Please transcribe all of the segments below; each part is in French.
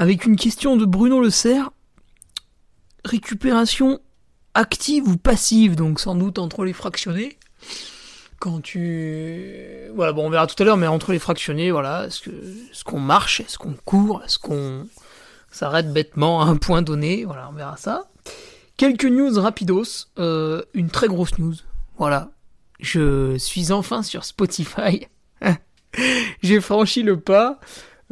avec une question de Bruno Le Serre. Récupération active ou passive, donc sans doute entre les fractionnés. Quand tu... Voilà, bon, on verra tout à l'heure, mais entre les fractionnés, voilà, est-ce que, est-ce qu'on marche, est-ce qu'on court, est-ce qu'on s'arrête bêtement à un point donné, voilà, on verra ça. Quelques news rapidos, euh, une très grosse news, voilà. Je suis enfin sur Spotify. J'ai franchi le pas.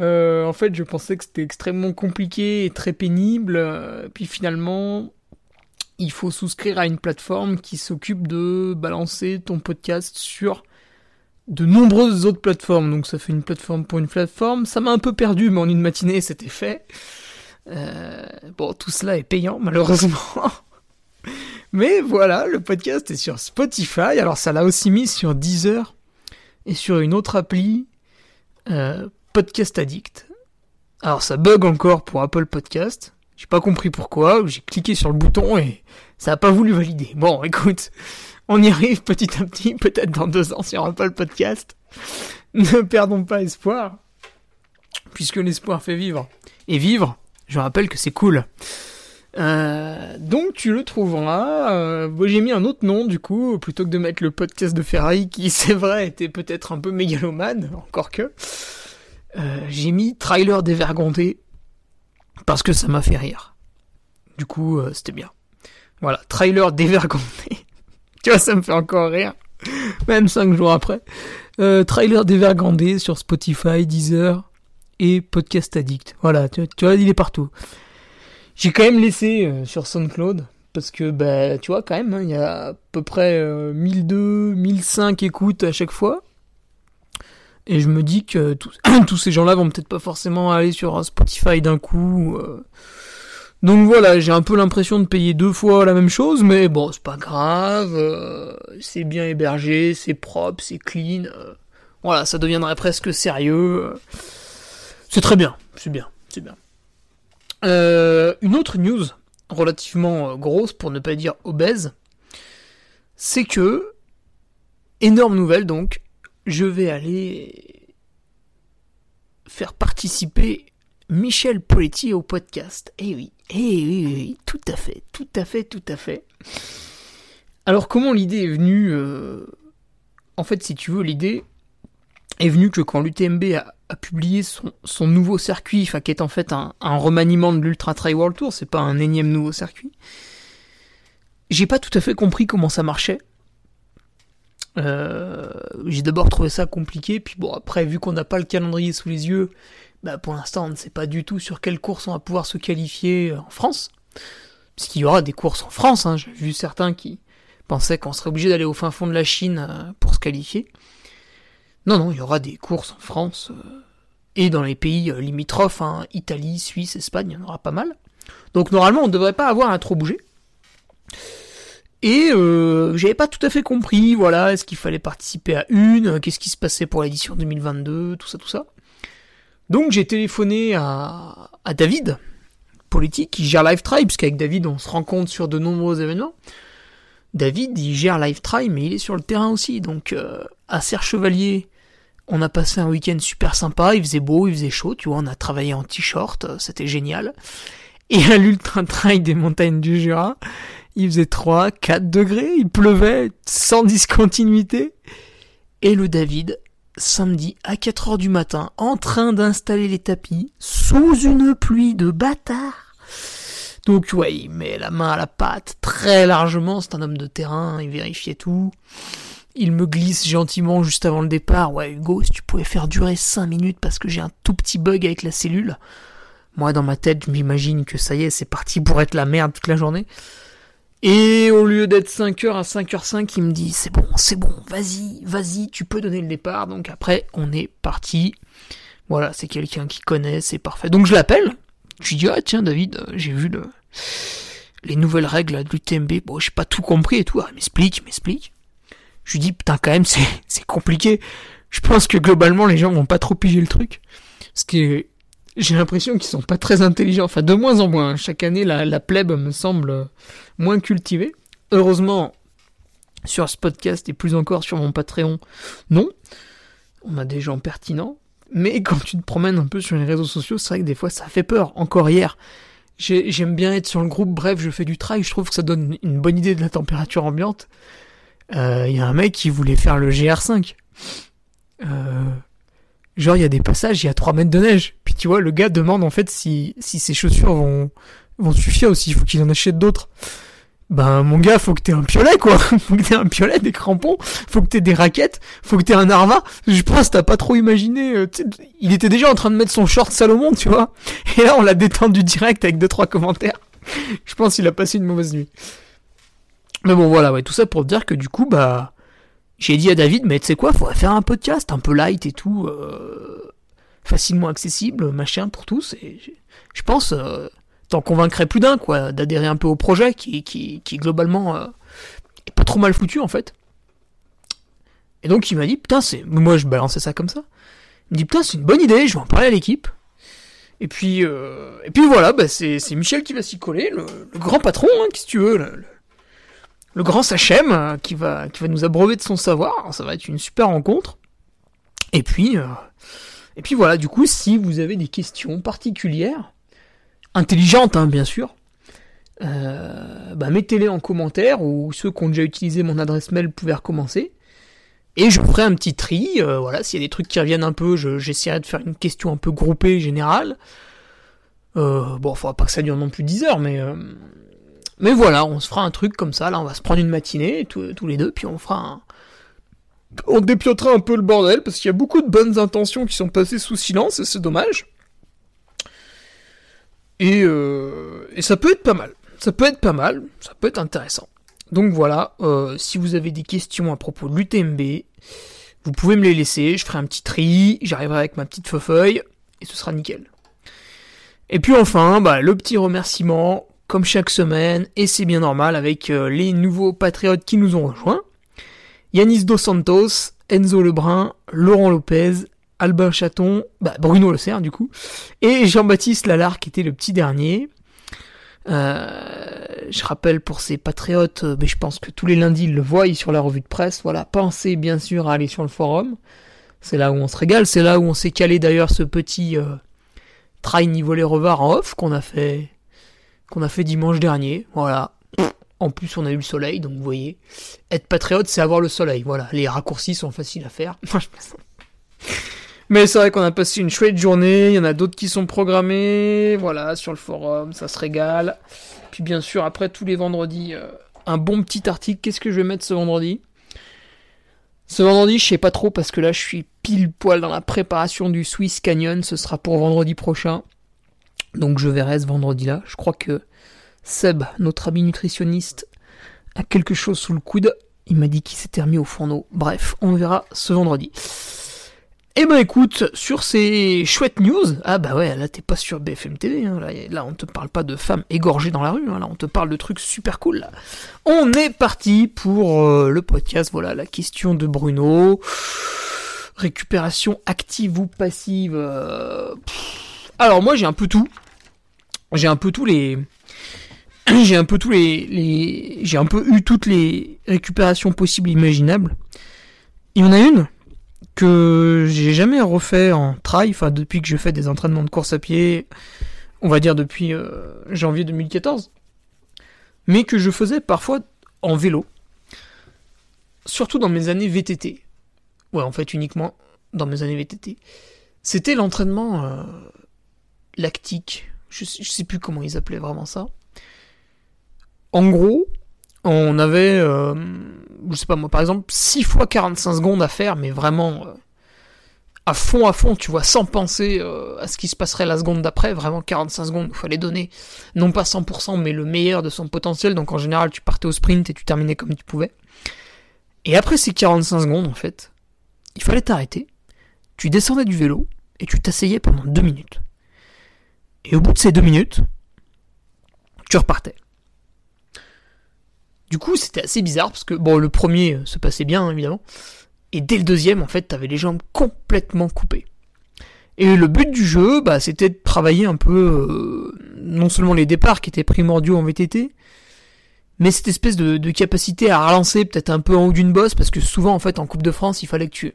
Euh, en fait, je pensais que c'était extrêmement compliqué et très pénible. Euh, puis finalement, il faut souscrire à une plateforme qui s'occupe de balancer ton podcast sur de nombreuses autres plateformes. Donc ça fait une plateforme pour une plateforme. Ça m'a un peu perdu, mais en une matinée, c'était fait. Euh, bon, tout cela est payant, malheureusement. mais voilà, le podcast est sur Spotify. Alors ça l'a aussi mis sur Deezer et sur une autre appli. Podcast Addict. Alors ça bug encore pour Apple Podcast. J'ai pas compris pourquoi. J'ai cliqué sur le bouton et ça a pas voulu valider. Bon, écoute, on y arrive petit à petit, peut-être dans deux ans sur Apple Podcast. Ne perdons pas espoir, puisque l'espoir fait vivre. Et vivre, je rappelle que c'est cool. Euh, donc tu le trouveras. Euh, j'ai mis un autre nom du coup, plutôt que de mettre le podcast de Ferrari qui, c'est vrai, était peut-être un peu mégalomane, encore que. Euh, j'ai mis trailer dévergondé parce que ça m'a fait rire. Du coup, euh, c'était bien. Voilà, trailer dévergondé. tu vois, ça me fait encore rire. Même cinq jours après. Euh, trailer dévergondé sur Spotify, Deezer et Podcast Addict. Voilà, tu, vois, il est partout. J'ai quand même laissé sur SoundCloud parce que, bah, tu vois, quand même, hein, il y a à peu près 1002, 1005 écoutes à chaque fois. Et je me dis que tous, ces gens-là vont peut-être pas forcément aller sur Spotify d'un coup. Euh. Donc voilà, j'ai un peu l'impression de payer deux fois la même chose, mais bon, c'est pas grave. Euh, c'est bien hébergé, c'est propre, c'est clean. Euh. Voilà, ça deviendrait presque sérieux. C'est très bien, c'est bien, c'est bien. une autre news relativement grosse, pour ne pas dire obèse, c'est que, énorme nouvelle donc, je vais aller faire participer Michel Poletti au podcast. Eh oui, eh oui, oui, tout à fait, tout à fait, tout à fait. Alors comment l'idée est venue euh, En fait, si tu veux, l'idée est venue que quand l'UTMB a, publié son, nouveau circuit, enfin qui est en fait un, remaniement de l'Ultra Trail World Tour, c'est pas un énième nouveau circuit, j'ai pas tout à fait compris comment ça marchait. Euh, j'ai d'abord trouvé ça compliqué, puis bon, après, vu qu'on n'a pas le calendrier sous les yeux, bah pour l'instant, on ne sait pas du tout sur quelle course on va pouvoir se qualifier en France. Puisqu'il y aura des courses en France, hein. j'ai vu certains qui pensaient qu'on serait obligé d'aller au fin fond de la Chine euh, pour se qualifier. Non, non, il y aura des courses en France euh, et dans les pays limitrophes, hein, Italie, Suisse, Espagne, il y en aura pas mal. Donc normalement, on ne devrait pas avoir à trop bouger. Et euh, j'avais pas tout à fait compris, voilà, est-ce qu'il fallait participer à une, qu'est-ce qui se passait pour l'édition 2022, tout ça, tout ça. Donc j'ai téléphoné à, David, politique, qui gère Live Tribe, puisqu'avec David on se rencontre sur de nombreux événements. David, il gère Live Try, mais il est sur le terrain aussi. Donc, euh, à Serre Chevalier, on a passé un week-end super sympa. Il faisait beau, il faisait chaud. Tu vois, on a travaillé en t-shirt. euh, C'était génial. Et à l'Ultra Trail des montagnes du Jura, il faisait 3, 4 degrés. Il pleuvait sans discontinuité. Et le David, samedi à 4 heures du matin, en train d'installer les tapis, sous une pluie de bâtard. Donc ouais, il met la main à la pâte très largement, c'est un homme de terrain, il vérifiait tout. Il me glisse gentiment juste avant le départ, ouais Hugo, si tu pouvais faire durer 5 minutes parce que j'ai un tout petit bug avec la cellule. Moi dans ma tête, je m'imagine que ça y est, c'est parti pour être la merde toute la journée. Et au lieu d'être 5h à 5h05, il me dit c'est bon, c'est bon, vas-y, vas-y, tu peux donner le départ. Donc après, on est parti. Voilà, c'est quelqu'un qui connaît, c'est parfait. Donc je l'appelle. Je lui dis ah tiens David, euh, j'ai vu le les nouvelles règles de l'UTMB. Bon, j'ai pas tout compris et tout. Ah, m'explique, m'explique. Je lui dis putain quand même c'est c'est compliqué. Je pense que globalement les gens vont pas trop piger le truc. Parce que j'ai l'impression qu'ils sont pas très intelligents. Enfin, de moins en moins. Chaque année, la, la plèbe me semble euh, moins cultivée. Heureusement, sur ce podcast et plus encore sur mon Patreon, non. On a des gens pertinents. Mais quand tu te promènes un peu sur les réseaux sociaux, c'est vrai que des fois ça fait peur. Encore hier, j'ai- j'aime bien être sur le groupe. Bref, je fais du trail. Je trouve que ça donne une bonne idée de la température ambiante. Euh, Il y a un mec qui voulait faire le GR5. Euh, genre, il y a des passages, il y a 3 mètres de neige. Puis tu vois, le gars demande en fait si, si ses chaussures vont, vont suffire ou s'il faut qu'il en achète d'autres. Ben, mon gars, faut que t'aies un piolet, quoi. faut que t'aies un piolet, des crampons. Faut que t'aies des raquettes. Faut que t'aies un arva. Je pense, t'as pas trop imaginé. euh, il était déjà en train de mettre son short Salomon, tu vois. Et là, on l'a détendu direct avec deux, trois commentaires. Je pense qu'il a passé une mauvaise nuit. Mais bon, voilà, ouais, tout ça pour dire que du coup, bah, j'ai dit à David, mais tu sais quoi, faudrait faire un podcast un peu light et tout, euh, facilement accessible, machin pour tous. Et je- pense, euh, t'en convaincrais plus d'un, quoi, d'adhérer un peu au projet qui, qui, qui globalement euh, est pas trop mal foutu en fait. Et donc il m'a dit, putain, c'est. Moi je balançais ça comme ça. Il me dit, putain, c'est une bonne idée, je vais en parler à l'équipe. Et puis, euh, et puis voilà, bah, c'est, Michel qui va s'y coller, le, le grand patron, hein, qu'est-ce que tu veux, le, le- le grand Sachem, euh, qui va, qui va nous abreuver de son savoir. Ça va être une super rencontre. Et puis, euh, et puis voilà, du coup, si vous avez des questions particulières, intelligentes, hein, bien sûr, euh, bah, mettez-les en commentaire ou ceux qui ont déjà utilisé mon adresse mail pouvaient recommencer. Et je ferai un petit tri. euh, voilà, s'il y a des trucs qui reviennent un peu, je- j'essaierai de faire une question un peu groupée, générale. Euh, bon, faudra pas que ça dure non plus 10 heures, mais mais voilà, on se fera un truc comme ça. Là, on va se prendre une matinée tous, les deux, puis on fera un. On dépiotera un peu le bordel parce qu'il y a beaucoup de bonnes intentions qui sont passées sous silence et c'est dommage. Et, euh, ça peut être pas mal. Ça peut être pas mal, ça peut être intéressant. Donc voilà, euh, si vous avez des questions à propos de l'UTMB, vous pouvez me les laisser, je ferai un petit tri, j'arriverai avec ma petite feuille, et ce sera nickel. Et puis enfin, bah, le petit remerciement, comme chaque semaine, et c'est bien normal avec euh, les nouveaux patriotes qui nous ont rejoints. Yanis Dos Santos, Enzo Lebrun, Laurent Lopez, Albin Chaton, bah, Bruno Le Serre du coup, et Jean-Baptiste Lalard qui était le petit dernier. Euh, je rappelle pour ces patriotes, euh, mais je pense que tous les lundis ils le voient sur la revue de presse. Voilà, pensez bien sûr à aller sur le forum. C'est là où on se régale, c'est là où on s'est calé d'ailleurs ce petit euh, trail niveau les revards en off qu'on a fait qu'on a fait dimanche dernier. Voilà. En plus, on a eu le soleil, donc vous voyez, être patriote, c'est avoir le soleil. Voilà, les raccourcis sont faciles à faire. Mais c'est vrai qu'on a passé une chouette journée, il y en a d'autres qui sont programmés, voilà, sur le forum, ça se régale. Puis bien sûr, après tous les vendredis, euh, un bon petit article. Qu'est-ce que je vais mettre ce vendredi? Ce vendredi, je sais pas trop parce que là, je suis pile poil dans la préparation du Swiss Canyon. Ce sera pour vendredi prochain. Donc je verrai ce vendredi-là. Je crois que Seb, notre ami nutritionniste, a quelque chose sous le coude. Il m'a dit qu'il s'était remis au fourneau. Bref, on verra ce vendredi. Eh ben écoute, sur ces chouettes news, ah bah ouais, là t'es pas sur BFM TV, hein, là, on te parle pas de femmes égorgées dans la rue, hein, là on te parle de trucs super cool. On est parti pour euh, le podcast, voilà la question de Bruno, récupération active ou passive. euh. Alors moi j'ai un peu tout, j'ai un peu tous les j'ai un peu tous les, j'ai un peu eu toutes les récupérations possibles imaginables. Il y en a une que j'ai jamais refait en trail, enfin depuis que je fais des entraînements de course à pied, on va dire depuis euh, janvier 2014, mais que je faisais parfois en vélo, surtout dans mes années VTT. Ouais, en fait uniquement dans mes années VTT. C'était l'entraînement euh, lactique. Je sais, sais plus comment ils appelaient vraiment ça. En gros, on avait, euh, je sais pas moi, par exemple, 6 fois 45 secondes à faire, mais vraiment euh, à fond, à fond, tu vois, sans penser à ce qui se passerait la seconde d'après, vraiment 45 secondes, il fallait donner, non pas 100%, mais le meilleur de son potentiel, donc en général, tu partais au sprint et tu terminais comme tu pouvais. Et après ces 45 secondes, en fait, il fallait t'arrêter, tu descendais du vélo, et tu t'asseyais pendant deux minutes. Et au bout de ces deux minutes, tu repartais. Du coup, c'était assez bizarre parce que, bon, le premier euh, se passait bien, évidemment. Et dès le deuxième, en fait, t'avais les jambes complètement coupées. Et le but du jeu, bah, c'était de travailler un peu, euh, non seulement les départs qui étaient primordiaux en VTT, mais cette espèce de, de capacité à relancer peut-être un peu en haut d'une bosse, parce que souvent, en fait, en Coupe de France, il fallait que tu,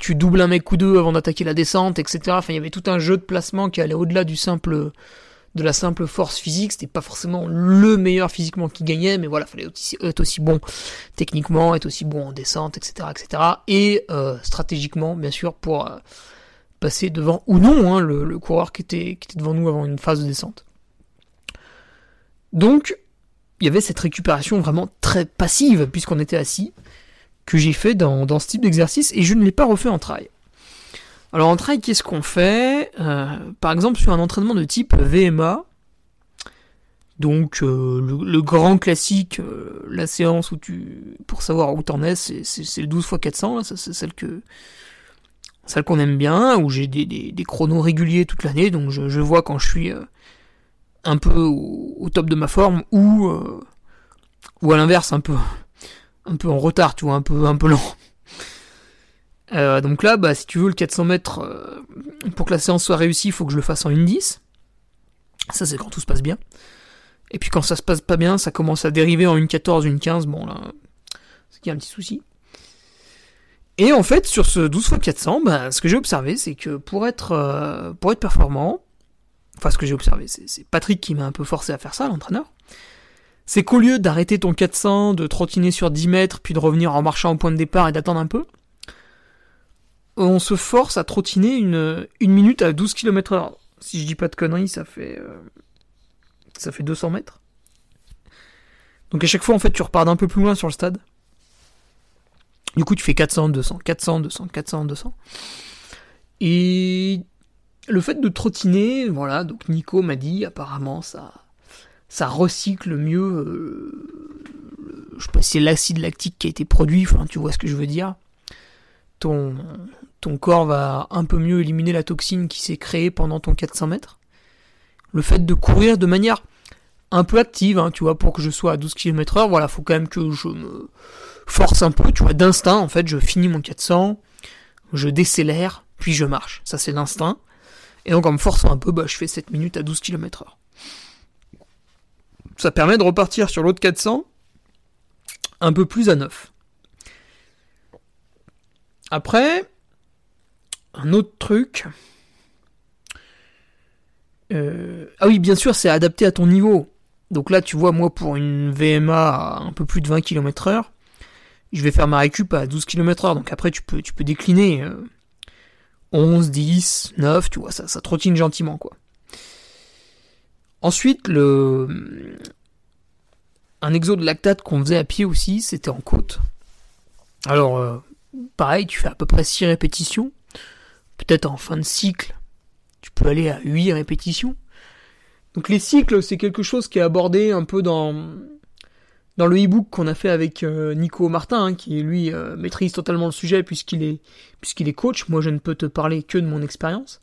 tu doubles un mec ou deux avant d'attaquer la descente, etc. Enfin, il y avait tout un jeu de placement qui allait au-delà du simple, de la simple force physique. C'était pas forcément le meilleur physiquement qui gagnait, mais voilà, fallait être aussi bon techniquement, être aussi bon en descente, etc., etc. Et euh, stratégiquement, bien sûr, pour euh, passer devant ou non hein, le, coureur qui était devant nous avant une phase de descente. Donc, il y avait cette récupération vraiment très passive puisqu'on était assis que j'ai fait dans, dans, ce type d'exercice et je ne l'ai pas refait en trail. Alors en trail, qu'est-ce qu'on fait? Euh, Par exemple, sur un entraînement de type VMA, donc euh, le, grand classique, euh, la séance où tu, pour savoir où t'en es, c'est le 12 x 400, c'est celle que celle qu'on aime bien, où j'ai des, des, chronos réguliers toute l'année, donc je, vois quand je suis un peu au, top de ma forme ou à l'inverse un peu un peu en retard, tu vois, un peu, un peu lent. Euh, donc là, bah, si tu veux le 400 mètres, euh, pour que la séance soit réussie, il faut que je le fasse en 1.10. Ça, c'est quand tout se passe bien. Et puis quand ça se passe pas bien, ça commence à dériver en 1.14, 1.15. Bon, là, c'est qu'il y a un petit souci. Et en fait, sur ce 12 x 400, bah, ce que j'ai observé, c'est que pour être, euh, pour être performant, enfin, ce que j'ai observé, c'est Patrick qui m'a un peu forcé à faire ça, l'entraîneur c'est qu'au lieu d'arrêter ton 400, de trottiner sur 10 mètres, puis de revenir en marchant au point de départ et d'attendre un peu, on se force à trottiner une, une minute à 12 km heure. Si je dis pas de conneries, ça fait, euh, ça fait 200 mètres. Donc à chaque fois, en fait, tu repars d'un peu plus loin sur le stade. Du coup, tu fais 400, 200, 400, 200, 400, 200. Et le fait de trottiner, voilà, donc Nico m'a dit, apparemment, ça, ça recycle mieux. Euh, je sais pas si c'est l'acide lactique qui a été produit, enfin tu vois ce que je veux dire. Ton, ton corps va un peu mieux éliminer la toxine qui s'est créée pendant ton 400 mètres. Le fait de courir de manière un peu active, hein, tu vois, pour que je sois à 12 km heure, voilà, faut quand même que je me force un peu, tu vois, d'instinct, en fait, je finis mon 400, je décélère, puis je marche. Ça, c'est l'instinct. Et donc, en me forçant un peu, bah, je fais 7 minutes à 12 km heure ça permet de repartir sur l'autre 400 un peu plus à neuf. Après, un autre truc. Euh, ah oui, bien sûr, c'est adapté à ton niveau. Donc là, tu vois, moi, pour une VMA à un peu plus de 20 km heure, je vais faire ma récup à 12 km heure. Donc après, tu peux, tu peux décliner 11, 10, 9, tu vois, ça, ça trottine gentiment, quoi. Ensuite, un exo de lactate qu'on faisait à pied aussi, c'était en côte. Alors, euh, pareil, tu fais à peu près 6 répétitions. Peut-être en fin de cycle, tu peux aller à 8 répétitions. Donc les cycles, c'est quelque chose qui est abordé un peu dans dans le e-book qu'on a fait avec euh, Nico Martin, hein, qui lui euh, maîtrise totalement le sujet puisqu'il est puisqu'il est coach. Moi, je ne peux te parler que de mon expérience.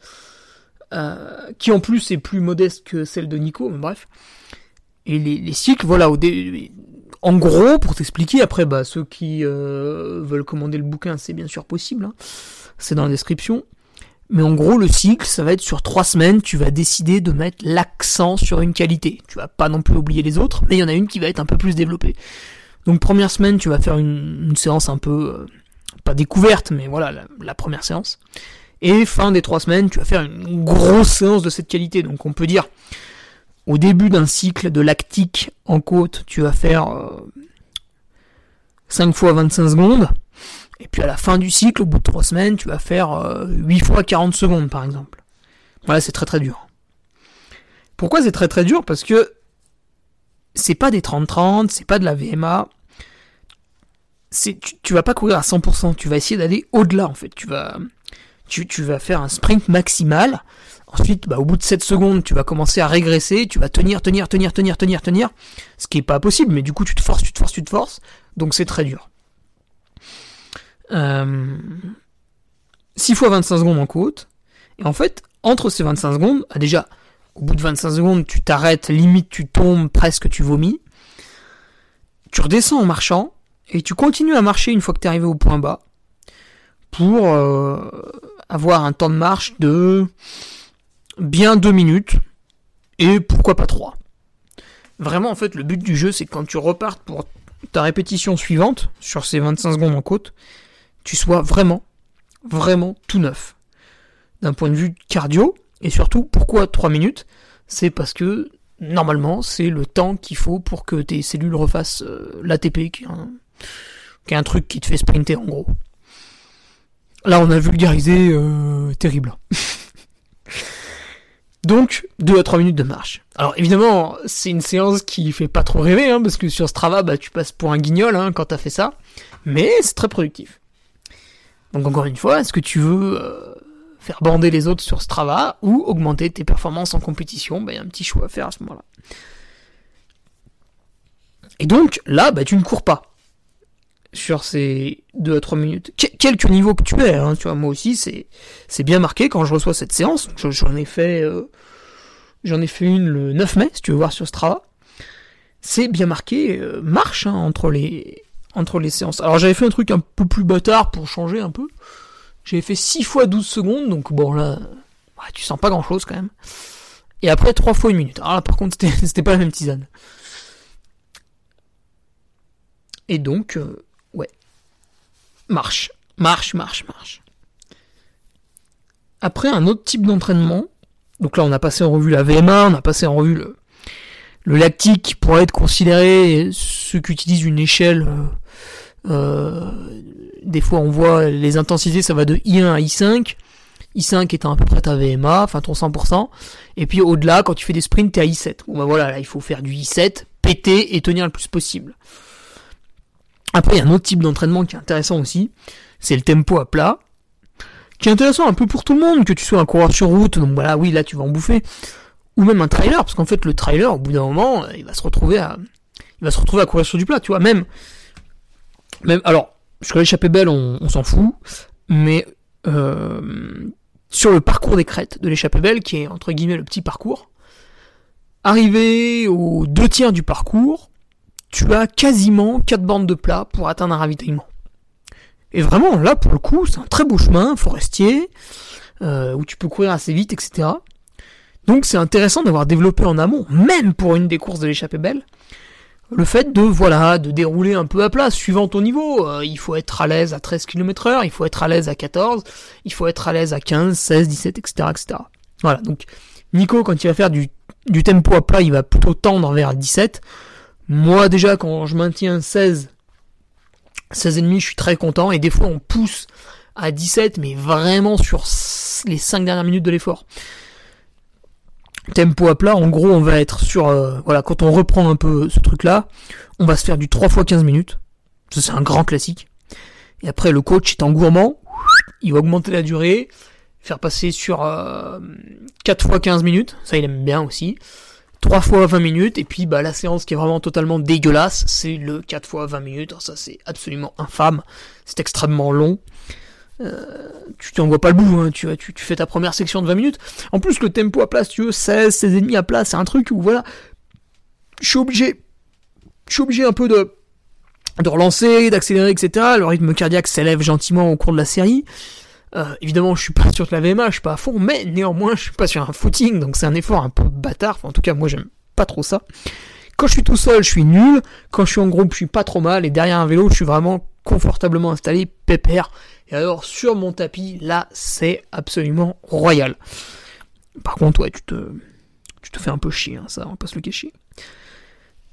Euh, qui en plus est plus modeste que celle de Nico, mais bref. Et les, les cycles, voilà, au en gros, pour t'expliquer, après, bah, ceux qui euh, veulent commander le bouquin, c'est bien sûr possible, hein. c'est dans la description. Mais en gros, le cycle, ça va être sur trois semaines, tu vas décider de mettre l'accent sur une qualité. Tu vas pas non plus oublier les autres, mais il y en a une qui va être un peu plus développée. Donc première semaine, tu vas faire une, séance un peu, euh, pas découverte, mais voilà, la, première séance. Et fin des trois semaines, tu vas faire une grosse séance de cette qualité. Donc on peut dire, au début d'un cycle de lactique en côte, tu vas faire 5 euh, fois 25 secondes. Et puis à la fin du cycle, au bout de 3 semaines, tu vas faire 8 euh, fois 40 secondes par exemple. Voilà, c'est très très dur. Pourquoi c'est très très dur? Parce que c'est pas des 30-30, c'est pas de la VMA. Tu, tu vas pas courir à 100%, tu vas essayer d'aller au-delà en fait. Tu vas, tu, vas faire un sprint maximal. Ensuite, bah, au bout de 7 secondes, tu vas commencer à régresser, tu vas tenir, tenir, tenir, tenir, tenir, tenir. Ce qui est pas possible, mais du coup tu te forces, tu te forces, tu te forces. Donc c'est très dur. Euh, 6 fois 25 secondes en côte. Et en fait, entre ces 25 secondes, ah, déjà, au bout de 25 secondes, tu t'arrêtes, limite tu tombes, presque tu vomis. Tu redescends en marchant, et tu continues à marcher une fois que tu es arrivé au point bas, pour euh, avoir un temps de marche de bien 2 minutes, et pourquoi pas 3. Vraiment, en fait, le but du jeu, c'est que quand tu repartes pour ta répétition suivante, sur ces 25 secondes en côte, tu sois vraiment, vraiment tout neuf. D'un point de vue cardio, et surtout, pourquoi 3 minutes? C'est parce que normalement, c'est le temps qu'il faut pour que tes cellules refassent euh, l'ATP, qui, est un truc qui te fait sprinter en gros. Là, on a vulgarisé euh, terrible. Donc, 2 à 3 minutes de marche. Alors évidemment, c'est une séance qui fait pas trop rêver, hein, parce que sur Strava, bah, tu passes pour un guignol hein, quand t'as fait ça. Mais c'est très productif. Donc encore une fois, est-ce que tu veux euh, faire bander les autres sur Strava ou augmenter tes performances en compétition? Il y a un petit choix à faire à ce moment-là. Et donc là, bah, tu ne cours pas sur ces 2 à 3 minutes. quelque niveau que tu es, hein, tu vois, moi aussi, c'est, c'est bien marqué quand je reçois cette séance. J'en ai fait, euh, j'en ai fait une le 9 mai, si tu veux voir sur Strava. C'est bien marqué euh, marche hein, entre les entre les séances. Alors j'avais fait un truc un peu plus bâtard pour changer un peu. J'avais fait 6 fois 12 secondes, donc bon là, tu sens pas grand chose quand même. Et après 3 fois 1 minute. Alors là par contre c'était pas la même tisane. Et donc, euh. Marche, marche, marche, marche. Après un autre type d'entraînement, donc là on a passé en revue la VMA, on a passé en revue le, le lactique qui pourrait être considéré ceux qui utilisent une échelle euh, euh, des fois, on voit les intensités, ça va de I1 à I5. I5 étant à peu près ta VMA, enfin ton 100%. Et puis au-delà, quand tu fais des sprints, t'es à I7. Bon bah voilà, là, il faut faire du I7, péter et tenir le plus possible. Après, il y a un autre type d'entraînement qui est intéressant aussi. C'est le tempo à plat. Qui est intéressant un peu pour tout le monde, que tu sois un coureur sur route, donc voilà, oui, là tu vas en bouffer. Ou même un trailer, parce qu'en fait le trailer, au bout d'un moment, il va se retrouver à, il va se retrouver à courir sur du plat, tu vois. Même, même, alors, sur l'échappée belle, on, s'en fout, mais euh, sur le parcours des crêtes de l'échappée belle, qui est entre guillemets le petit parcours, arrivé aux deux tiers du parcours, tu as quasiment quatre bandes de plat pour atteindre un ravitaillement. Et vraiment, là, pour le coup, c'est un très beau chemin forestier, euh, où tu peux courir assez vite, etc. Donc c'est intéressant d'avoir développé en amont, même pour une des courses de l'échappée belle, le fait de voilà de dérouler un peu à plat suivant ton niveau. Euh, il faut être à l'aise à 13 km heure, il faut être à l'aise à 14, il faut être à l'aise à 15, 16, 17, etc., etc. Voilà, donc Nico quand il va faire du, du tempo à plat, il va plutôt tendre vers 17. Moi déjà quand je maintiens 16, 16 et demi, je suis très content et des fois on pousse à 17 mais vraiment sur les 5 dernières minutes de l'effort tempo à plat, en gros, on va être sur, euh, voilà, quand on reprend un peu ce truc-là, on va se faire du 3 x 15 minutes. Ça, c'est un grand classique. Et après, le coach est en gourmand, il va augmenter la durée, faire passer sur 4 x 15 minutes, ça il aime bien aussi. 3 fois 20 minutes, et puis bah, la séance qui est vraiment totalement dégueulasse, c'est le 4 x 20 minutes. ça c'est absolument infâme, c'est extrêmement long. Euh, tu t'en vois pas le bout, hein, tu, tu, tu, fais ta première section de 20 minutes. En plus, le tempo à place, tu veux, 16, 16 ennemis à place, c'est un truc où voilà, je suis obligé, je suis obligé un peu de, de relancer, d'accélérer, etc. Le rythme cardiaque s'élève gentiment au cours de la série. Euh, évidemment, je suis pas sur de la VMA, je suis pas à fond, mais néanmoins, je suis pas sur un footing, donc c'est un effort un peu bâtard. Enfin, en tout cas, moi, j'aime pas trop ça. Quand je suis tout seul, je suis nul. Quand je suis en groupe, je suis pas trop mal. Et derrière un vélo, je suis vraiment confortablement installé, pépère. Et alors, sur mon tapis, là, c'est absolument royal. Par contre, ouais, tu te, tu te fais un peu chier, hein, ça, on va pas se le cacher.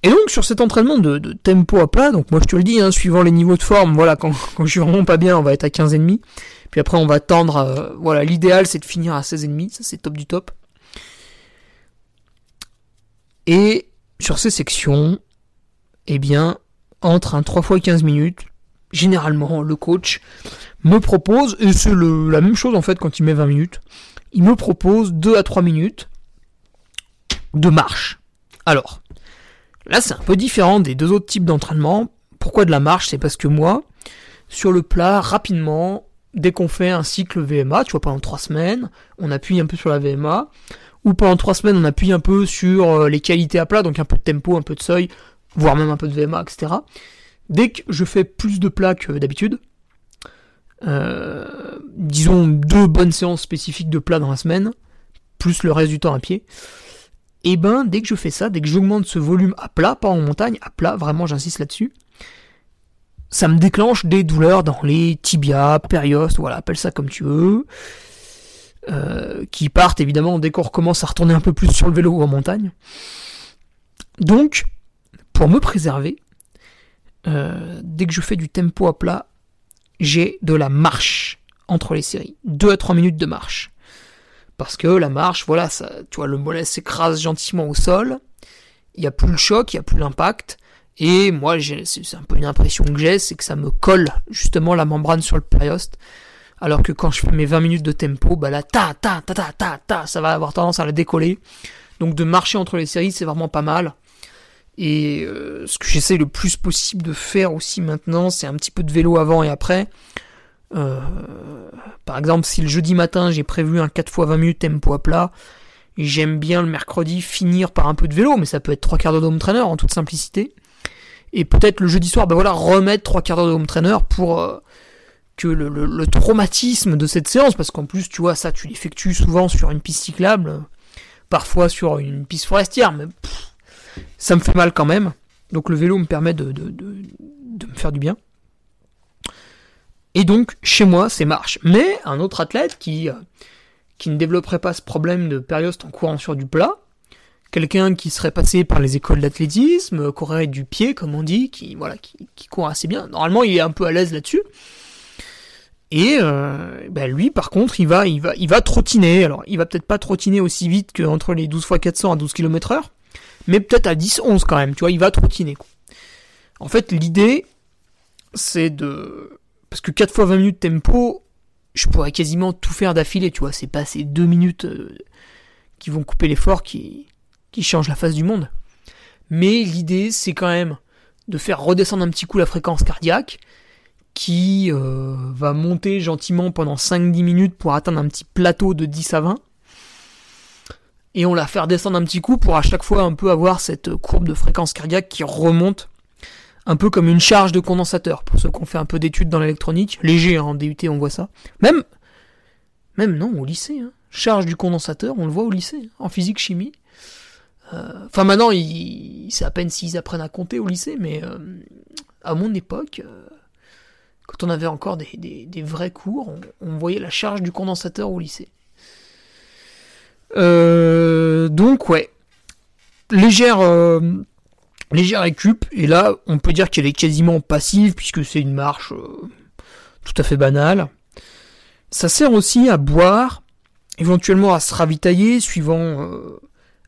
Et donc sur cet entraînement de, tempo à plat, donc moi je te le dis, hein, suivant les niveaux de forme, voilà, quand, quand je suis vraiment pas bien, on va être à 15,5. Puis après on va tendre, euh, voilà, l'idéal c'est de finir à 16,5, ça c'est top du top. Et sur ces sections, eh bien, entre un 3 fois 15 minutes, généralement le coach me propose, et c'est la même chose en fait quand il met 20 minutes, il me propose 2 à 3 minutes de marche. Alors, Là, c'est un peu différent des deux autres types d'entraînement. Pourquoi de la marche? C'est parce que moi, sur le plat, rapidement, dès qu'on fait un cycle VMA, tu vois, pendant trois semaines, on appuie un peu sur la VMA, ou pendant trois semaines, on appuie un peu sur euh, les qualités à plat, donc un peu de tempo, un peu de seuil, voire même un peu de VMA, etc. Dès que je fais plus de plats que d'habitude, euh, disons deux bonnes séances spécifiques de plats dans la semaine, plus le reste du temps à pied, et eh ben dès que je fais ça, dès que j'augmente ce volume à plat, pas en montagne, à plat, vraiment j'insiste là-dessus, ça me déclenche des douleurs dans les tibias, périos, voilà, appelle ça comme tu veux, euh, qui partent évidemment dès qu'on recommence à retourner un peu plus sur le vélo ou en montagne. Donc, pour me préserver, euh, dès que je fais du tempo à plat, j'ai de la marche entre les séries. 2 à 3 minutes de marche. Parce que la marche, voilà, ça, tu vois, le mollet s'écrase gentiment au sol. Il n'y a plus le choc, il n'y a plus l'impact. Et moi, c'est un peu une impression que j'ai, c'est que ça me colle justement la membrane sur le périoste. Alors que quand je fais mes 20 minutes de tempo, bah là, ta, ta, ta, ta, ta, ta, ça va avoir tendance à la décoller. Donc de marcher entre les séries, c'est vraiment pas mal. Et euh, ce que j'essaie le plus possible de faire aussi maintenant, c'est un petit peu de vélo avant et après. Euh, par exemple, si le jeudi matin j'ai prévu un 4 x 20 minutes tempo à plat, j'aime bien le mercredi finir par un peu de vélo, mais ça peut être 3 quarts de trainer en toute simplicité. Et peut-être le jeudi soir, ben voilà, remettre 3 quarts d'heure de home trainer pour euh, que le, traumatisme de cette séance, parce qu'en plus, tu vois, ça, tu l'effectues souvent sur une piste cyclable, parfois sur une piste forestière, mais ça me fait mal quand même. Donc le vélo me permet de, me faire du bien. Et donc, chez moi, c'est marche. Mais un autre athlète qui, euh, qui ne développerait pas ce problème de périoste en courant sur du plat, quelqu'un qui serait passé par les écoles d'athlétisme, qui aurait du pied, comme on dit, qui, voilà, qui, court assez bien. Normalement, il est un peu à l'aise là-dessus. Et euh, ben lui, par contre, il va, il va, il va trottiner. Alors, il va peut-être pas trottiner aussi vite qu'entre les 12 x 400 à 12 km heure, mais peut-être à 10, 11 quand même. Tu vois, il va trottiner. En fait, l'idée, c'est de parce que 4 fois 20 minutes tempo, je pourrais quasiment tout faire d'affilée, tu vois. C'est pas ces 2 minutes euh, qui vont couper l'effort qui, qui changent la face du monde. Mais l'idée, c'est quand même de faire redescendre un petit coup la fréquence cardiaque, qui euh, va monter gentiment pendant 5-10 minutes pour atteindre un petit plateau de 10 à 20. Et on la faire descendre un petit coup pour à chaque fois un peu avoir cette courbe de fréquence cardiaque qui remonte un peu comme une charge de condensateur, pour ceux qui ont fait un peu d'études dans l'électronique, léger hein, en DUT on voit ça. Même, même non, au lycée, hein. charge du condensateur, on le voit au lycée, en physique chimie. Euh, enfin maintenant, c'est à peine s'ils apprennent à compter au lycée, mais euh, à mon époque, euh, quand on avait encore des, vrais cours, on, voyait la charge du condensateur au lycée. donc ouais, légère récup, et là, on peut dire qu'elle est quasiment passive, puisque c'est une marche tout à fait banale. Ça sert aussi à boire, éventuellement à se ravitailler, suivant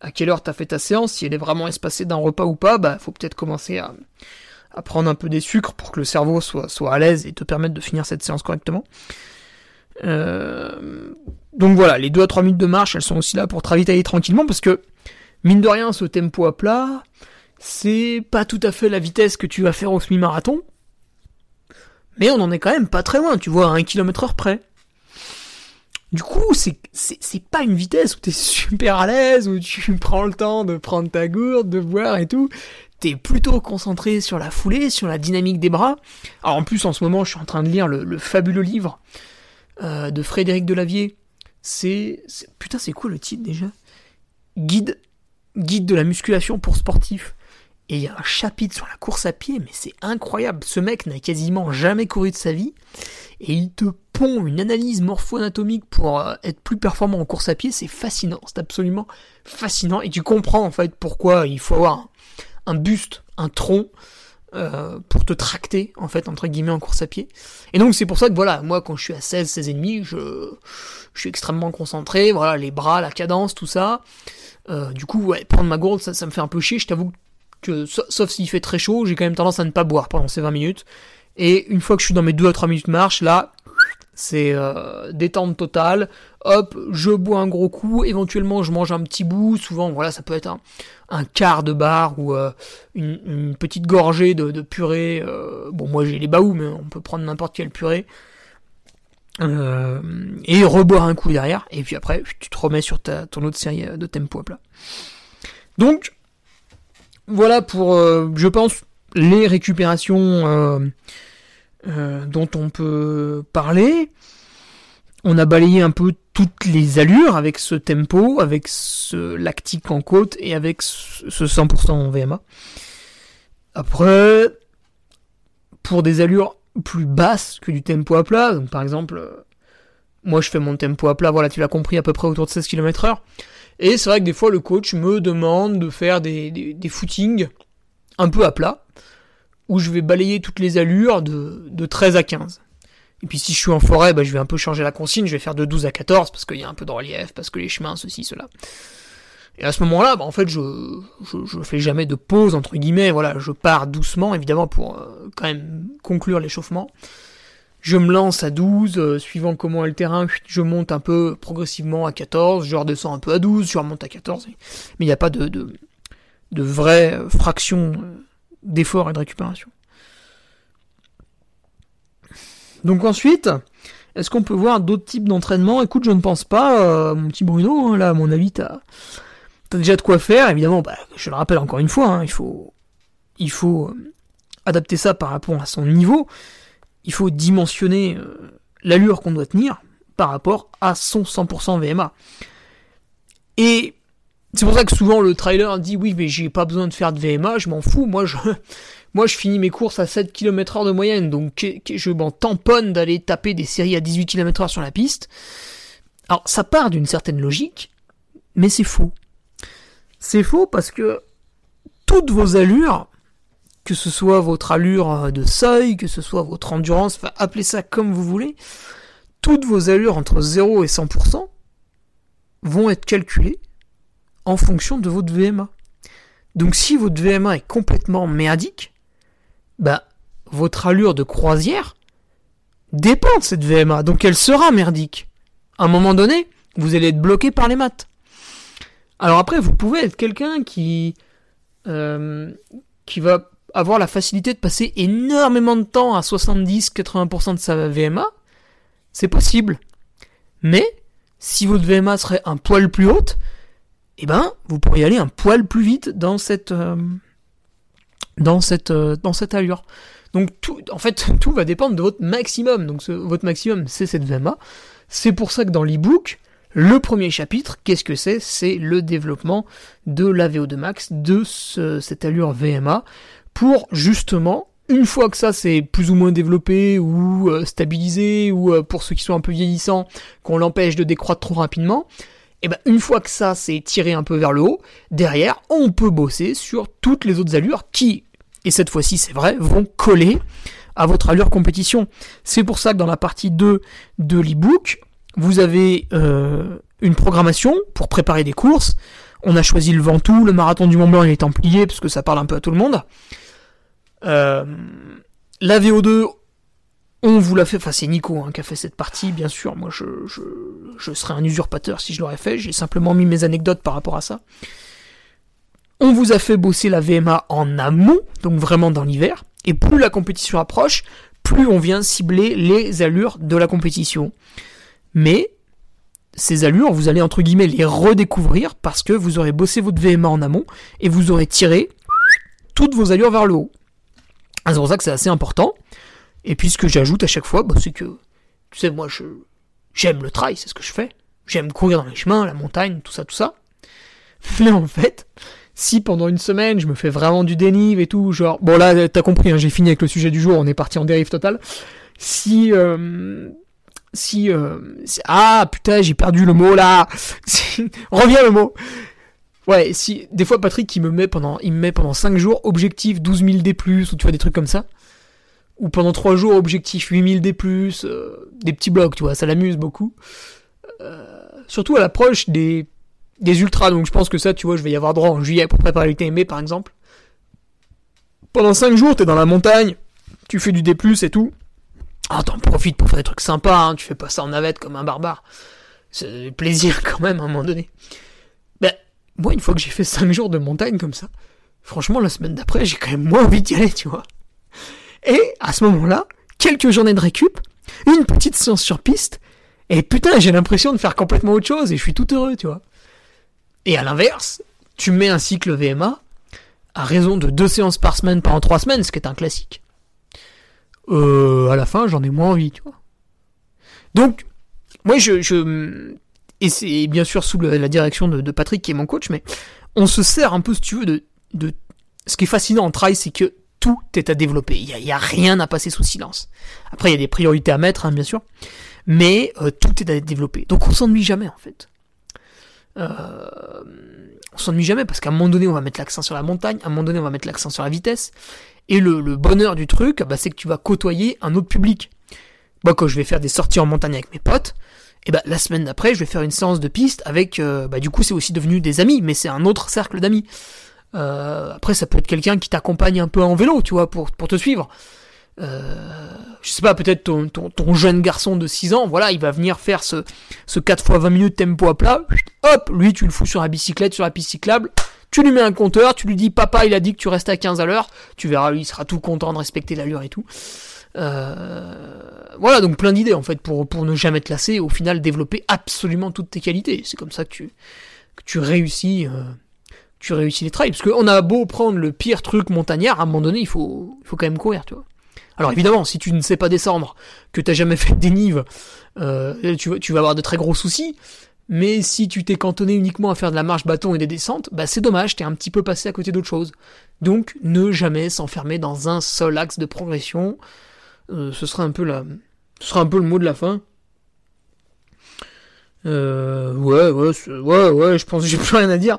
à quelle heure tu as fait ta séance, si elle est vraiment espacée d'un repas ou pas, bah faut peut-être commencer à, prendre un peu des sucres pour que le cerveau soit, à l'aise et te permettre de finir cette séance correctement. Euh, donc voilà, les 2 à 3 minutes de marche, elles sont aussi là pour te ravitailler tranquillement, parce que, mine de rien, ce tempo à plat, c'est pas tout à fait la vitesse que tu vas faire au semi-marathon, mais on en est quand même pas très loin, tu vois, à 1 km heure près. Du coup, c'est, pas une vitesse où t'es super à l'aise, où tu prends le temps de prendre ta gourde, de boire et tout. T'es plutôt concentré sur la foulée, sur la dynamique des bras. Alors en plus, en ce moment, je suis en train de lire le, fabuleux livre euh, de Frédéric Delavier. C'est, c'est- putain, c'est quoi le titre déjà? Guide, guide de la musculation pour sportifs. Et il y a un chapitre sur la course à pied, mais c'est incroyable. Ce mec n'a quasiment jamais couru de sa vie. Et il te pond une analyse morpho-anatomique pour euh, être plus performant en course à pied. C'est fascinant. C'est absolument fascinant. Et tu comprends en fait pourquoi il faut avoir un, buste, un tronc, euh, pour te tracter, en fait, entre guillemets, en course à pied. Et donc c'est pour ça que voilà, moi quand je suis à 16, 16 et je suis extrêmement concentré, voilà, les bras, la cadence, tout ça. Euh, du coup, ouais, prendre ma gourde, ça, ça me fait un peu chier, je t'avoue que, sa- sauf s'il fait très chaud, j'ai quand même tendance à ne pas boire pendant ces 20 minutes. Et une fois que je suis dans mes 2 à 3 minutes de marche, là, c'est euh, détente totale. Hop, je bois un gros coup, éventuellement je mange un petit bout, souvent voilà, ça peut être un, quart de bar ou euh, une, petite gorgée de, purée. euh, bon, moi j'ai les baous, mais on peut prendre n'importe quelle purée. Et reboire un coup derrière, et puis après tu te remets sur ta, ton autre série de tempo. Donc, voilà pour, euh, je pense, les récupérations euh, euh, dont on peut parler. On a balayé un peu toutes les allures avec ce tempo, avec ce lactique en côte et avec ce ce 100% en VMA. Après, pour des allures plus basses que du tempo à plat, donc par exemple, moi je fais mon tempo à plat, voilà, tu l'as compris, à peu près autour de 16 km heure. Et c'est vrai que des fois le coach me demande de faire des, footings un peu à plat, où je vais balayer toutes les allures de, de 13 à 15. Et puis si je suis en forêt, bah, je vais un peu changer la consigne, je vais faire de 12 à 14 parce qu'il y a un peu de relief, parce que les chemins, ceci, cela. Et à ce moment-là, bah, en fait, je, je, je fais jamais de pause, entre guillemets, voilà, je pars doucement, évidemment, pour euh, quand même conclure l'échauffement. Je me lance à 12, euh, suivant comment est le terrain, je monte un peu progressivement à 14, je redescends un peu à 12, je remonte à 14, mais il n'y a pas de, de, de vraie euh, fraction euh, d'effort et de récupération. Donc ensuite, est-ce qu'on peut voir d'autres types d'entraînement? Écoute, je ne pense pas, euh, mon petit Bruno, hein, là, à mon avis, t'as as déjà de quoi faire. Évidemment, bah, je le rappelle encore une fois, hein, il faut, il faut adapter ça par rapport à son niveau. Il faut dimensionner euh, l'allure qu'on doit tenir par rapport à son 100% VMA. Et c'est pour ça que souvent le trailer dit oui, mais j'ai pas besoin de faire de VMA, je m'en fous. Moi, je, moi, je finis mes courses à 7 km heure de moyenne, donc je m'en tamponne d'aller taper des séries à 18 km heure sur la piste. Alors, ça part d'une certaine logique, mais c'est faux. C'est faux parce que toutes vos allures, que ce soit votre allure de seuil, que ce soit votre endurance, enfin, appelez ça comme vous voulez, toutes vos allures entre 0 et 100% vont être calculées en fonction de votre VMA. Donc si votre VMA est complètement merdique, bah, votre allure de croisière dépend de cette VMA, donc elle sera merdique. À un moment donné, vous allez être bloqué par les maths. Alors après, vous pouvez être quelqu'un qui, euh, qui va avoir la facilité de passer énormément de temps à 70-80% de sa VMA. C'est possible. Mais, si votre VMA serait un poil plus haute, eh ben, vous pourriez aller un poil plus vite dans cette, euh, euh, allure. Donc, tout, en fait, tout va dépendre de votre maximum. Donc, votre maximum, c'est cette VMA. C'est pour ça que dans l'e-book, le premier chapitre, qu'est-ce que c'est? C'est le développement de la VO2 max, de ce- cette allure VMA, pour justement, une fois que ça c'est plus ou moins développé ou euh, stabilisé, ou euh, pour ceux qui sont un peu vieillissants, qu'on l'empêche de décroître trop rapidement, et ben une fois que ça c'est tiré un peu vers le haut, derrière on peut bosser sur toutes les autres allures qui, et cette fois-ci c'est vrai, vont coller à votre allure compétition. C'est pour ça que dans la partie 2 de l'e-book, vous avez euh, une programmation pour préparer des courses. On a choisi le Ventoux, le marathon du Mont Blanc et les parce que ça parle un peu à tout le monde. Euh, la VO2, on vous l'a fait, enfin c'est Nico hein, qui a fait cette partie, bien sûr, moi je, je, je serais un usurpateur si je l'aurais fait, j'ai simplement mis mes anecdotes par rapport à ça. On vous a fait bosser la VMA en amont, donc vraiment dans l'hiver, et plus la compétition approche, plus on vient cibler les allures de la compétition. Mais ces allures, vous allez entre guillemets les redécouvrir parce que vous aurez bossé votre VMA en amont et vous aurez tiré toutes vos allures vers le haut. Ah, C'est pour ça que c'est assez important. Et puis ce que j'ajoute à chaque fois, bah, c'est que, tu sais, moi je, J'aime le trail, c'est ce que je fais. J'aime courir dans les chemins, la montagne, tout ça, tout ça. Mais en fait, si pendant une semaine je me fais vraiment du dénive et tout, genre, bon là t'as compris, hein, j'ai fini avec le sujet du jour, on est parti en dérive totale. Si, euh, si, euh, ah putain j'ai perdu le mot là, reviens le mot. Ouais, si des fois Patrick qui me met pendant, il me met pendant 5 jours objectif 12 000 D+, ou tu vois des trucs comme ça, ou pendant 3 jours objectif 8000 D+, euh, des petits blocs, tu vois, ça l'amuse beaucoup. Euh, surtout à l'approche des ultras, donc je pense que ça, tu vois, je vais y avoir droit en juillet pour préparer l'UTMB par exemple. Pendant 5 jours, t'es dans la montagne, tu fais du D+, et tout. Ah, t'en profites pour faire des trucs sympas, hein, tu fais pas ça en navette comme un barbare. C'est plaisir quand même à un moment donné. Ben, moi, une fois que j'ai fait 5 jours de montagne comme ça, franchement, la semaine d'après, j'ai quand même moins envie d'y aller, tu vois. Et, à ce moment-là, quelques journées de récup, une petite séance sur piste, et putain, j'ai l'impression de faire complètement autre chose, et je suis tout heureux, tu vois. Et à l'inverse, tu mets un cycle VMA à raison de deux séances par semaine pendant trois semaines, ce qui est un classique. Euh, à la fin, j'en ai moins envie, tu vois. Donc, moi, je, et c'est bien sûr sous la direction de, Patrick qui est mon coach, mais on se sert un peu, si tu veux, de, de ce qui est fascinant en trail, c'est que tout est à développer. Il n'y a, a, rien à passer sous silence. Après, il y a des priorités à mettre, hein, bien sûr, mais euh, tout est à développer. Donc, on s'ennuie jamais, en fait euh, on s'ennuie jamais parce qu'à un moment donné on va mettre l'accent sur la montagne, à un moment donné on va mettre l'accent sur la vitesse. Et le, bonheur du truc, bah, c'est que tu vas côtoyer un autre public. Moi quand je vais faire des sorties en montagne avec mes potes, et bah la semaine d'après je vais faire une séance de piste avec, euh, bah du coup c'est aussi devenu des amis, mais c'est un autre cercle d'amis. Euh, après ça peut être quelqu'un qui t'accompagne un peu en vélo, tu vois, pour, te suivre. Euh, je sais pas, peut-être ton, ton, jeune garçon de 6 ans, voilà, il va venir faire ce, ce 4 x 20 minutes tempo à plat, hop, lui tu le fous sur la bicyclette, sur la piste cyclable, tu lui mets un compteur, tu lui dis papa il a dit que tu restes à 15 à l'heure, tu verras lui il sera tout content de respecter l'allure et tout. Euh, voilà, donc plein d'idées en fait pour, pour ne jamais te lasser, au final développer absolument toutes tes qualités. C'est comme ça que tu, que tu réussis. Euh, tu réussis les trails. Parce qu'on a beau prendre le pire truc montagnard, à un moment donné, il faut, il faut quand même courir, tu vois. Alors évidemment, si tu ne sais pas descendre, que tu n'as jamais fait de dénive, euh, tu, tu vas avoir de très gros soucis. Mais si tu t'es cantonné uniquement à faire de la marche bâton et des descentes, bah c'est dommage, t'es un petit peu passé à côté d'autre chose. Donc ne jamais s'enfermer dans un seul axe de progression. Euh, ce sera un peu la, ce sera un peu le mot de la fin. Euh, ouais, ouais, ouais, ouais, je pense que j'ai plus rien à dire.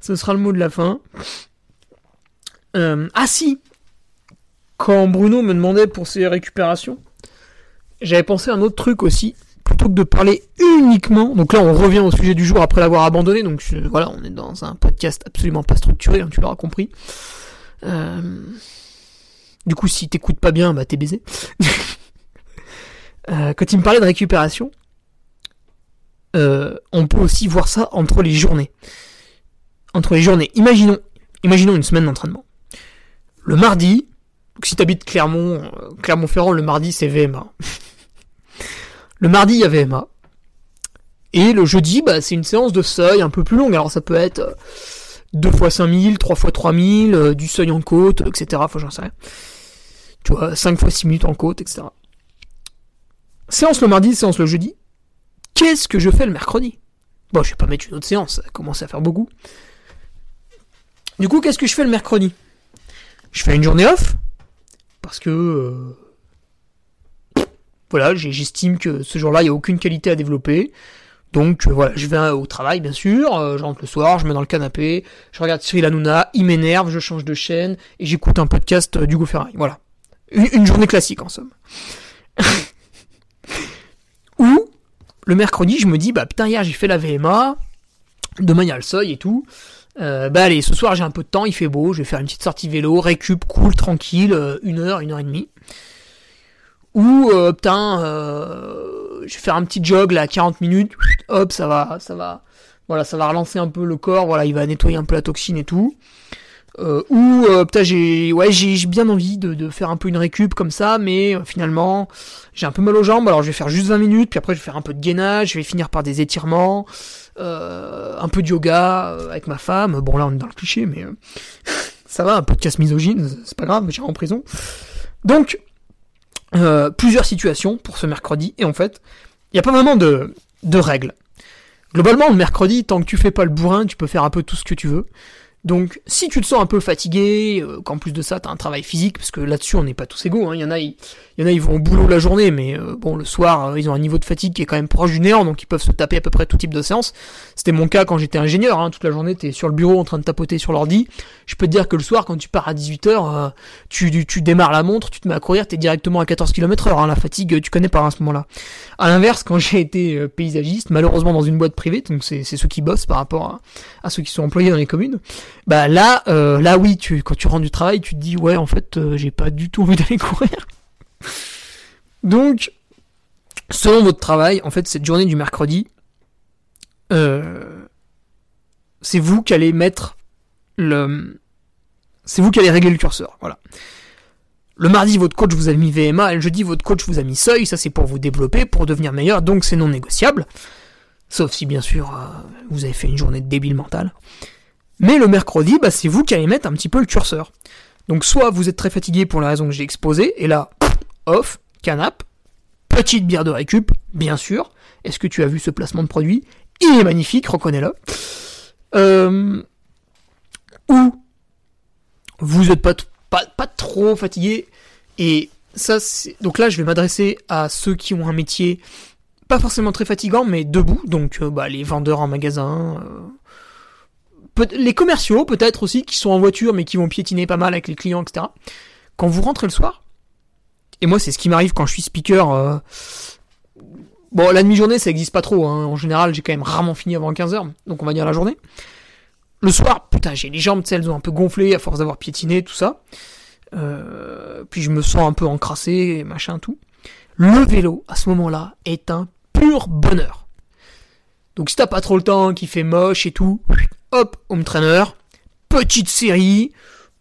Ce sera le mot de la fin. Euh, ah si, quand Bruno me demandait pour ses récupérations, j'avais pensé à un autre truc aussi. Plutôt que de parler uniquement, donc là on revient au sujet du jour après l'avoir abandonné, donc voilà, on est dans un podcast absolument pas structuré, hein, tu l'auras compris. Euh, du coup, si t'écoutes pas bien, bah t'es baisé. Euh, quand il me parlait de récupération, euh, on peut aussi voir ça entre les journées. Entre les journées. Imaginons, imaginons une semaine d'entraînement. Le mardi, si t'habites Clermont, euh, Clermont-Ferrand, le mardi c'est VMA. Le mardi il y a VMA. Et le jeudi, bah, c'est une séance de seuil un peu plus longue. Alors ça peut être 2 x 5000, 3 x 3000, du seuil en côte, etc. Faut j'en sais rien. Tu vois, 5 x 6 minutes en côte, etc. Séance le mardi, séance le jeudi. Qu'est-ce que je fais le mercredi? Bon, je vais pas mettre une autre séance, ça commence à faire beaucoup. Du coup, qu'est-ce que je fais le mercredi? Je fais une journée off, parce que euh, voilà, j'estime que ce jour-là, il n'y a aucune qualité à développer. Donc euh, voilà, je vais au travail bien sûr, euh, je rentre le soir, je me mets dans le canapé, je regarde Cyril Hanouna, il m'énerve, je change de chaîne et j'écoute un podcast d'Hugo Ferrari. Voilà. Une, journée classique en somme. Ou le mercredi, je me dis bah putain hier j'ai fait la VMA, demain il y a le seuil et tout. Euh, bah allez, ce soir j'ai un peu de temps, il fait beau, je vais faire une petite sortie vélo, récup, cool, tranquille, euh, une heure, une heure et demie. Ou euh, putain, euh, je vais faire un petit jog là, 40 minutes, hop, ça va, ça va, voilà, ça va relancer un peu le corps, voilà, il va nettoyer un peu la toxine et tout. Euh, ou euh, putain j'ai ouais j'ai bien envie de, de, faire un peu une récup comme ça mais euh, finalement j'ai un peu mal aux jambes alors je vais faire juste 20 minutes puis après je vais faire un peu de gainage je vais finir par des étirements euh, un peu de yoga avec ma femme. Bon là on est dans le cliché, mais ça va, un peu de casse misogyne, c'est pas grave, j'irai en prison. Donc plusieurs situations pour ce mercredi et en fait il n'y a pas vraiment de, de règles. Globalement, le mercredi, tant que tu fais pas le bourrin, tu peux faire un peu tout ce que tu veux. Donc, si tu te sens un peu fatigué, euh, qu'en plus de ça, t'as un travail physique, parce que là-dessus, on n'est pas tous égaux. Hein. Il y en a, il, y en a, ils vont au boulot la journée, mais euh, bon, le soir, euh, ils ont un niveau de fatigue qui est quand même proche du néant, donc ils peuvent se taper à peu près tout type de séance. C'était mon cas quand j'étais ingénieur. Hein. Toute la journée, t'es sur le bureau en train de tapoter sur l'ordi. Je peux te dire que le soir, quand tu pars à 18h, tu, tu démarres la montre, tu te mets à courir, t'es directement à 14 km heure. Hein. La fatigue, tu connais pas hein, à ce moment-là. À l'inverse, quand j'ai été paysagiste, malheureusement dans une boîte privée, donc c'est ceux qui bossent par rapport à ceux qui sont employés dans les communes, bah là, euh, là oui, tu, quand tu rentres du travail, tu te dis ouais, en fait, euh, j'ai pas du tout envie d'aller courir. Donc, selon votre travail, en fait, cette journée du mercredi, euh, c'est vous qui allez mettre le, c'est vous qui allez régler le curseur, voilà. Le mardi, votre coach vous a mis VMA, et le jeudi, votre coach vous a mis seuil, ça c'est pour vous développer, pour devenir meilleur, donc c'est non négociable. Sauf si, bien sûr, vous avez fait une journée de débile mental. Mais le mercredi, bah, c'est vous qui allez mettre un petit peu le curseur. Donc soit vous êtes très fatigué pour la raison que j'ai exposée, et là, off, canap, petite bière de récup, bien sûr. Est-ce que tu as vu ce placement de produit? Il est magnifique, reconnais-le. Euh, ou vous n'êtes pas, trop fatigué, et ça, c'est... donc là, je vais m'adresser à ceux qui ont un métier pas forcément très fatigant, mais debout, donc euh, bah, les vendeurs en magasin, euh, les commerciaux peut-être aussi qui sont en voiture mais qui vont piétiner pas mal avec les clients, etc. Quand vous rentrez le soir, et moi c'est ce qui m'arrive quand je suis speaker. Euh, bon, la demi-journée ça existe pas trop. Hein. En général, j'ai quand même rarement fini avant 15h, donc on va dire la journée. Le soir, putain, j'ai les jambes, elles ont un peu gonflé à force d'avoir piétiné, tout ça. Euh, puis je me sens un peu encrassé, machin, tout. Le vélo, à ce moment-là, est un pur bonheur. Donc si t'as pas trop le temps, qui fait moche et tout, hop, home trainer, petite série,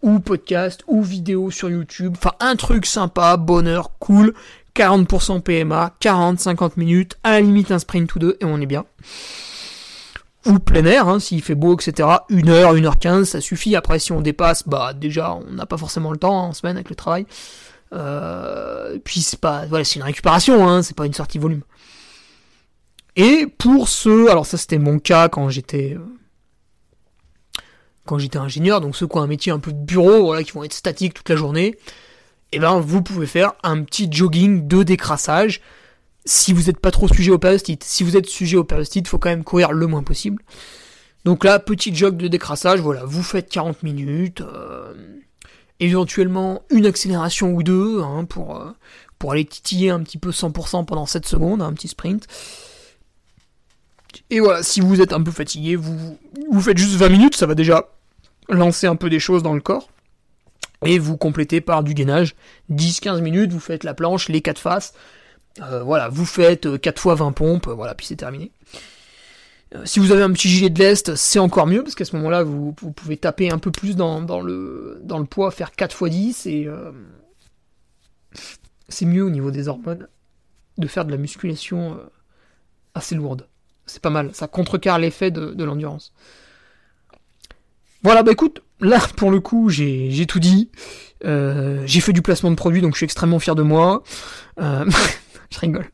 ou podcast, ou vidéo sur YouTube, enfin un truc sympa, bonheur, cool, 40% PMA, 40-50 minutes, à la limite un sprint ou deux, et on est bien. Ou plein air, hein, s'il fait beau, etc. 1 heure, 1 heure 15, ça suffit. Après, si on dépasse, bah déjà, on n'a pas forcément le temps hein, en semaine avec le travail. Euh, puis c'est pas, voilà, c'est une récupération, hein, c'est pas une sortie volume. Et pour ceux, alors ça c'était mon cas quand j'étais euh, quand j'étais ingénieur, donc ceux qui ont un métier un peu de bureau, voilà, qui vont être statiques toute la journée, eh ben vous pouvez faire un petit jogging de décrassage. Si vous n'êtes pas trop sujet au périostite, si vous êtes sujet au périostite, faut quand même courir le moins possible. Donc là, petit jog de décrassage, voilà, vous faites 40 minutes, euh, éventuellement une accélération ou deux, hein, pour, euh, pour aller titiller un petit peu 100% pendant 7 secondes, un petit sprint. Et voilà, si vous êtes un peu fatigué, vous, vous faites juste 20 minutes, ça va déjà lancer un peu des choses dans le corps. Et vous complétez par du gainage. 10-15 minutes, vous faites la planche, les 4 faces. Euh, voilà, vous faites 4 fois 20 pompes, voilà, puis c'est terminé. Euh, si vous avez un petit gilet de lest, c'est encore mieux, parce qu'à ce moment-là, vous, pouvez taper un peu plus dans, le, dans le poids, faire 4 fois 10, et euh, c'est mieux au niveau des hormones de faire de la musculation assez lourde c'est pas mal. Ça contrecarre l'effet de, l'endurance. Voilà, bah écoute, là pour le coup j'ai tout dit. Euh, j'ai fait du placement de produit donc je suis extrêmement fier de moi. Euh, je rigole.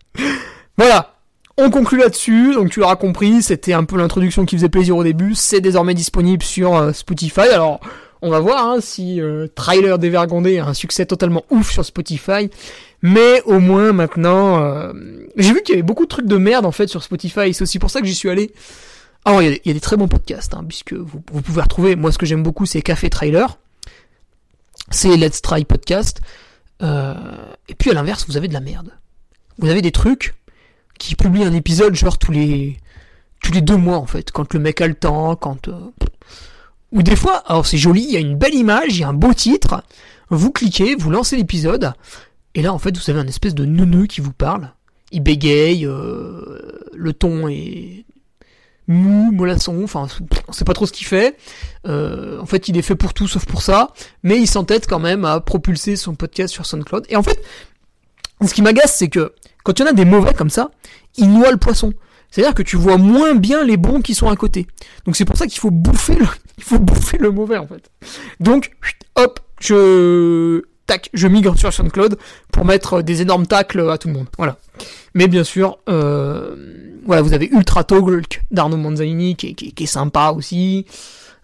Voilà, on conclut là-dessus. Donc tu l'auras compris, c'était un peu l'introduction qui faisait plaisir au début. C'est désormais disponible sur euh, Spotify. Alors on va voir hein, si Trailer dévergondé a un succès totalement ouf sur Spotify. Mais au moins maintenant, euh, j'ai vu qu'il y avait beaucoup de trucs de merde en fait sur Spotify. C'est aussi pour ça que j'y suis allé. Alors il y, a des très bons podcasts, hein, puisque vous, pouvez retrouver. Moi, ce que j'aime beaucoup, c'est Café Trailer. C'est Let's Try Podcast. Euh, et puis à l'inverse, vous avez de la merde. Vous avez des trucs qui publient un épisode genre tous les tous les deux mois en fait, quand le mec a le temps, quand euh, ou des fois, alors c'est joli, il y a une belle image, il y a un beau titre, vous cliquez, vous lancez l'épisode, et là, en fait, vous avez un espèce de neuneu qui vous parle. Il bégaye, euh, le ton est mou, mollasson, enfin, on sait pas trop ce qu'il fait. Euh, en fait, il est fait pour tout sauf pour ça, mais il s'entête quand même à propulser son podcast sur SoundCloud. Et en fait, ce qui m'agace, c'est que quand il y en a des mauvais comme ça, il noie le poisson. C'est-à-dire que tu vois moins bien les bons qui sont à côté. Donc c'est pour ça qu'il faut bouffer le, il faut bouffer le mauvais en fait. Donc, hop, je tac, je migre sur SoundCloud pour mettre des énormes tacles à tout le monde. Voilà. Mais bien sûr, euh, voilà, vous avez Ultra Talk d'Arnaud Manzanini qui est, sympa aussi.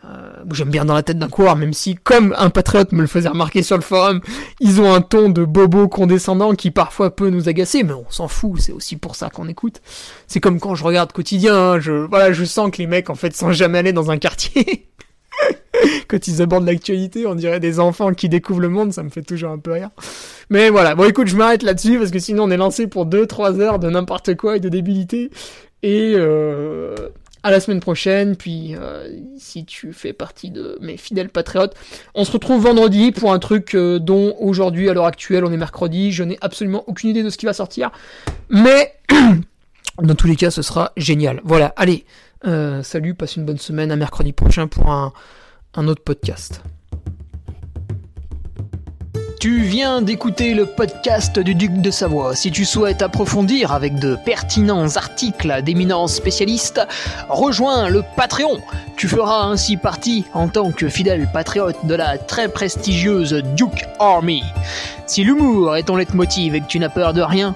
Euh, J'aime bien dans la tête d'un coureur, même si, comme un patriote me le faisait remarquer sur le forum, ils ont un ton de bobo condescendant qui parfois peut nous agacer, mais on s'en fout, c'est aussi pour ça qu'on écoute. C'est comme quand je regarde quotidien, hein, je, voilà, je sens que les mecs, en fait, sont jamais allés dans un quartier. quand ils abordent l'actualité, on dirait des enfants qui découvrent le monde, ça me fait toujours un peu rire. Mais voilà, bon écoute, je m'arrête là-dessus parce que sinon on est lancé pour 2-3 heures de n'importe quoi et de débilité. Et euh, à la semaine prochaine, puis euh, si tu fais partie de mes fidèles patriotes, on se retrouve vendredi pour un truc euh, dont aujourd'hui, à l'heure actuelle, on est mercredi, je n'ai absolument aucune idée de ce qui va sortir. Mais dans tous les cas, ce sera génial. Voilà, allez, salut, passe une bonne semaine, à mercredi prochain pour un un autre podcast. Tu viens d'écouter le podcast du Duc de Savoie. Si tu souhaites approfondir avec de pertinents articles d'éminents spécialistes, rejoins le Patreon. Tu feras ainsi partie, en tant que fidèle patriote, de la très prestigieuse Duke Army. Si l'humour est ton leitmotiv et que tu n'as peur de rien,